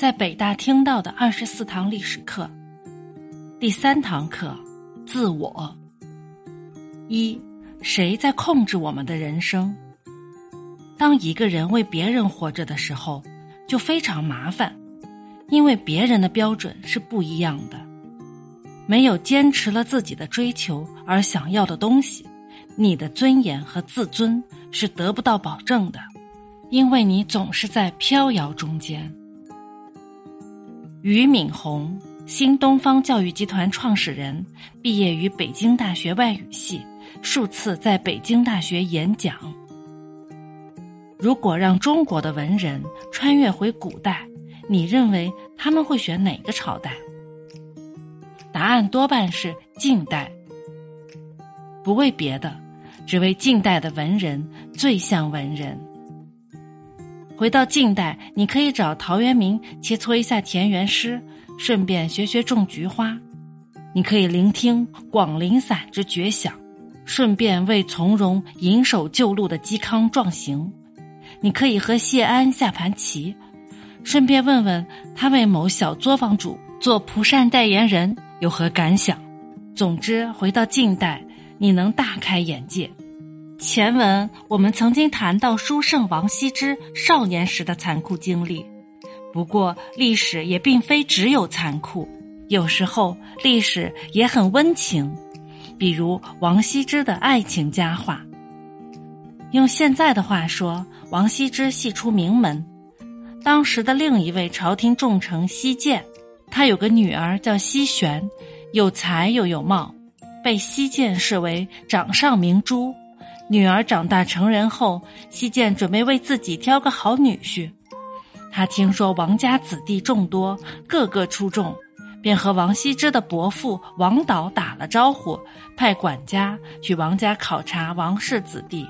在北大听到的二十四堂历史课，第三堂课，自我。一，谁在控制我们的人生？当一个人为别人活着的时候，就非常麻烦，因为别人的标准是不一样的。没有坚持了自己的追求而想要的东西，你的尊严和自尊是得不到保证的。因为你总是在飘摇中间。俞敏洪，新东方教育集团创始人，毕业于北京大学外语系，数次在北京大学演讲。如果让中国的文人穿越回古代，你认为他们会选哪个朝代？答案多半是近代。不为别的，只为近代的文人最像文人。回到近代，你可以找陶渊明切磋一下田园诗，顺便学学种菊花；你可以聆听《广陵散》之绝响，顺便为从容引手旧路的嵇康壮行；你可以和谢安下盘棋，顺便问问他为某小作坊主做蒲扇代言人有何感想。总之，回到近代，你能大开眼界。前文我们曾经谈到书圣王羲之少年时的残酷经历，不过历史也并非只有残酷，有时候历史也很温情，比如王羲之的爱情佳话。用现在的话说，王羲之系出名门。当时的另一位朝廷重臣西涧，他有个女儿叫西玄，有才又有貌，被西涧视为掌上明珠。女儿长大成人后，西涧准备为自己挑个好女婿。他听说王家子弟众多，个个出众，便和王羲之的伯父王导打了招呼，派管家去王家考察王氏子弟。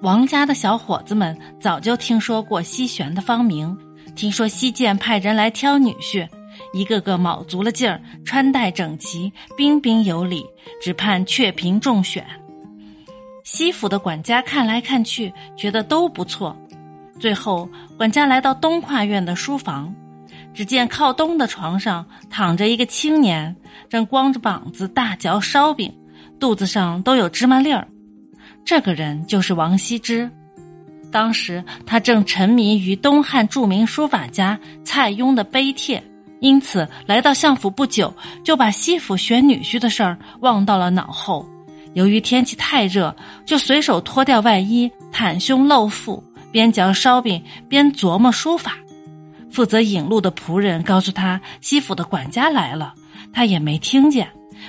王家的小伙子们早就听说过西玄的芳名，听说西涧派人来挑女婿，一个个卯足了劲儿，穿戴整齐，彬彬有礼，只盼雀屏中选。西府的管家看来看去，觉得都不错。最后，管家来到东跨院的书房，只见靠东的床上躺着一个青年，正光着膀子大嚼烧饼，肚子上都有芝麻粒儿。这个人就是王羲之。当时他正沉迷于东汉著名书法家蔡邕的碑帖，因此来到相府不久，就把西府选女婿的事儿忘到了脑后。由于天气太热，就随手脱掉外衣，袒胸露腹，边嚼烧饼边琢磨书法。负责引路的仆人告诉他，西府的管家来了，他也没听见，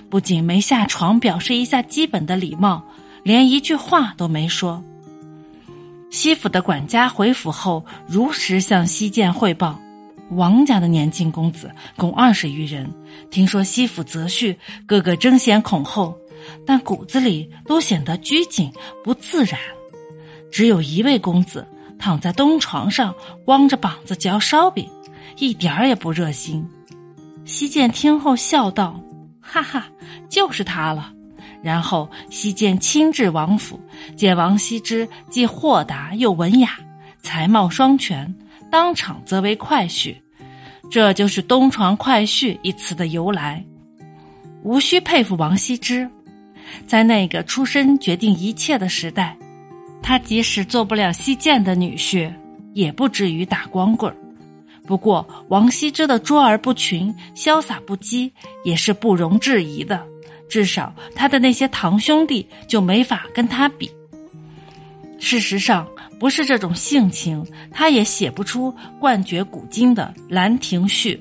不仅没下床表示一下基本的礼貌，连一句话都没说。西府的管家回府后，如实向西涧汇报：王家的年轻公子共二十余人，听说西府择婿，个个争先恐后。但骨子里都显得拘谨不自然，只有一位公子躺在东床上，光着膀子嚼烧饼，一点儿也不热心。西涧听后笑道：“哈哈，就是他了。”然后西涧亲至王府，见王羲之既豁达又文雅，才貌双全，当场则为快婿。这就是“东床快婿”一词的由来。无需佩服王羲之。在那个出身决定一切的时代，他即使做不了西涧的女婿，也不至于打光棍。不过，王羲之的卓而不群、潇洒不羁也是不容置疑的。至少，他的那些堂兄弟就没法跟他比。事实上，不是这种性情，他也写不出冠绝古今的《兰亭序》。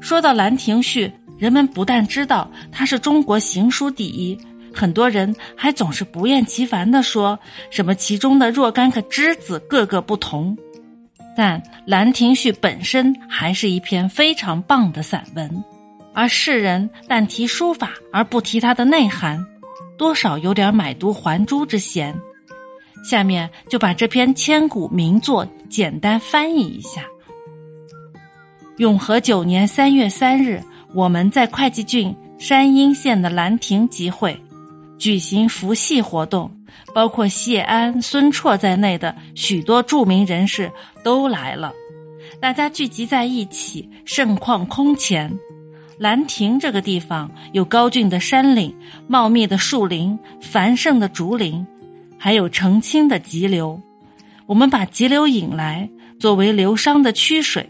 说到《兰亭序》，人们不但知道他是中国行书第一。很多人还总是不厌其烦地说什么其中的若干个之字各个不同，但《兰亭序》本身还是一篇非常棒的散文，而世人但提书法而不提它的内涵，多少有点买椟还珠之嫌。下面就把这篇千古名作简单翻译一下：永和九年三月三日，我们在会稽郡山阴县的兰亭集会。举行服戏活动，包括谢安、孙绰在内的许多著名人士都来了。大家聚集在一起，盛况空前。兰亭这个地方有高峻的山岭、茂密的树林、繁盛的竹林，还有澄清的急流。我们把急流引来，作为流觞的曲水。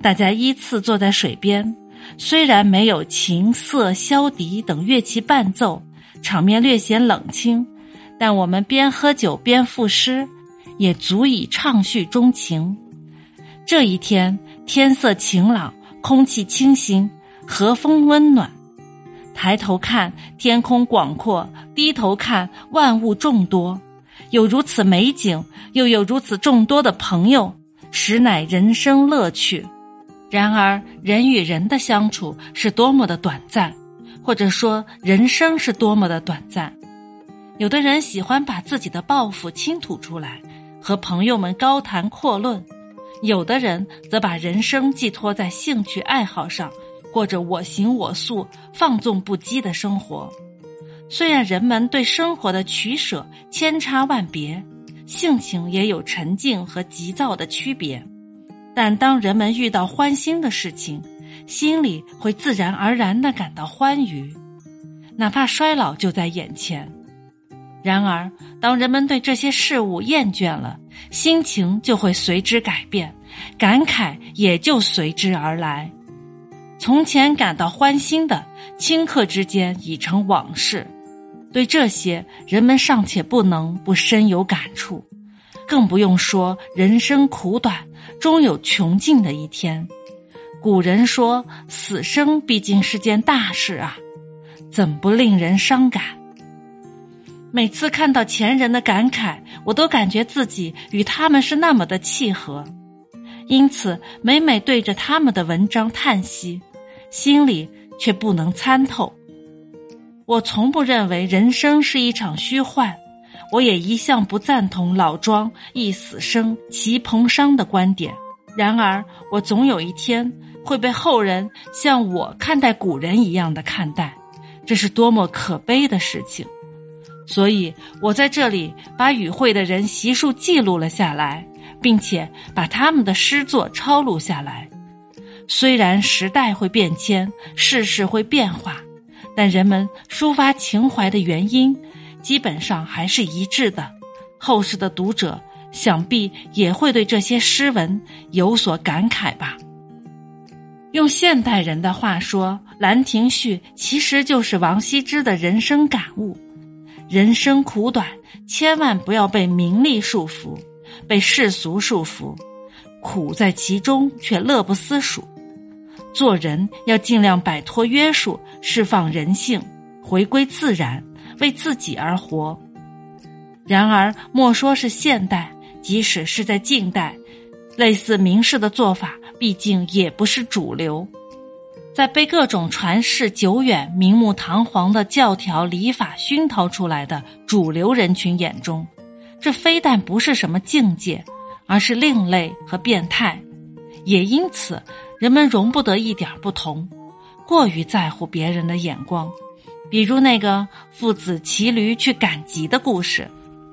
大家依次坐在水边，虽然没有琴瑟、箫笛等乐器伴奏，场面略显冷清，但我们边喝酒边赋诗，也足以畅叙衷情。这一天天色晴朗，空气清新。和风温暖，抬头看天空广阔，低头看万物众多。有如此美景，又有如此众多的朋友，实乃人生乐趣。然而，人与人的相处是多么的短暂，或者说人生是多么的短暂。有的人喜欢把自己的抱负倾吐出来，和朋友们高谈阔论；有的人则把人生寄托在兴趣爱好上。过着我行我素、放纵不羁的生活。虽然人们对生活的取舍千差万别，性情也有沉静和急躁的区别，但当人们遇到欢心的事情，心里会自然而然的感到欢愉，哪怕衰老就在眼前。然而，当人们对这些事物厌倦了，心情就会随之改变，感慨也就随之而来。从前感到欢欣的，顷刻之间已成往事。对这些，人们尚且不能不深有感触，更不用说人生苦短，终有穷尽的一天。古人说：“死生毕竟是件大事啊，怎不令人伤感？”每次看到前人的感慨，我都感觉自己与他们是那么的契合，因此每每对着他们的文章叹息。心里却不能参透。我从不认为人生是一场虚幻，我也一向不赞同老庄“一死生，齐彭殇”的观点。然而，我总有一天会被后人像我看待古人一样的看待，这是多么可悲的事情！所以，我在这里把与会的人习数记录了下来，并且把他们的诗作抄录下来。虽然时代会变迁，世事会变化，但人们抒发情怀的原因基本上还是一致的。后世的读者想必也会对这些诗文有所感慨吧。用现代人的话说，《兰亭序》其实就是王羲之的人生感悟：人生苦短，千万不要被名利束缚，被世俗束缚，苦在其中却乐不思蜀。做人要尽量摆脱约束，释放人性，回归自然，为自己而活。然而，莫说是现代，即使是在近代，类似名士的做法，毕竟也不是主流。在被各种传世久远、明目堂皇的教条礼法熏陶出来的主流人群眼中，这非但不是什么境界，而是另类和变态。也因此。人们容不得一点不同，过于在乎别人的眼光，比如那个父子骑驴去赶集的故事，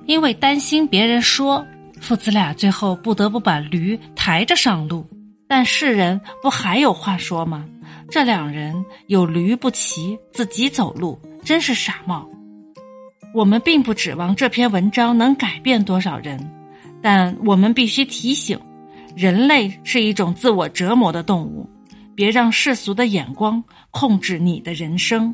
因为担心别人说，父子俩最后不得不把驴抬着上路。但世人不还有话说吗？这两人有驴不骑，自己走路，真是傻帽。我们并不指望这篇文章能改变多少人，但我们必须提醒。人类是一种自我折磨的动物，别让世俗的眼光控制你的人生。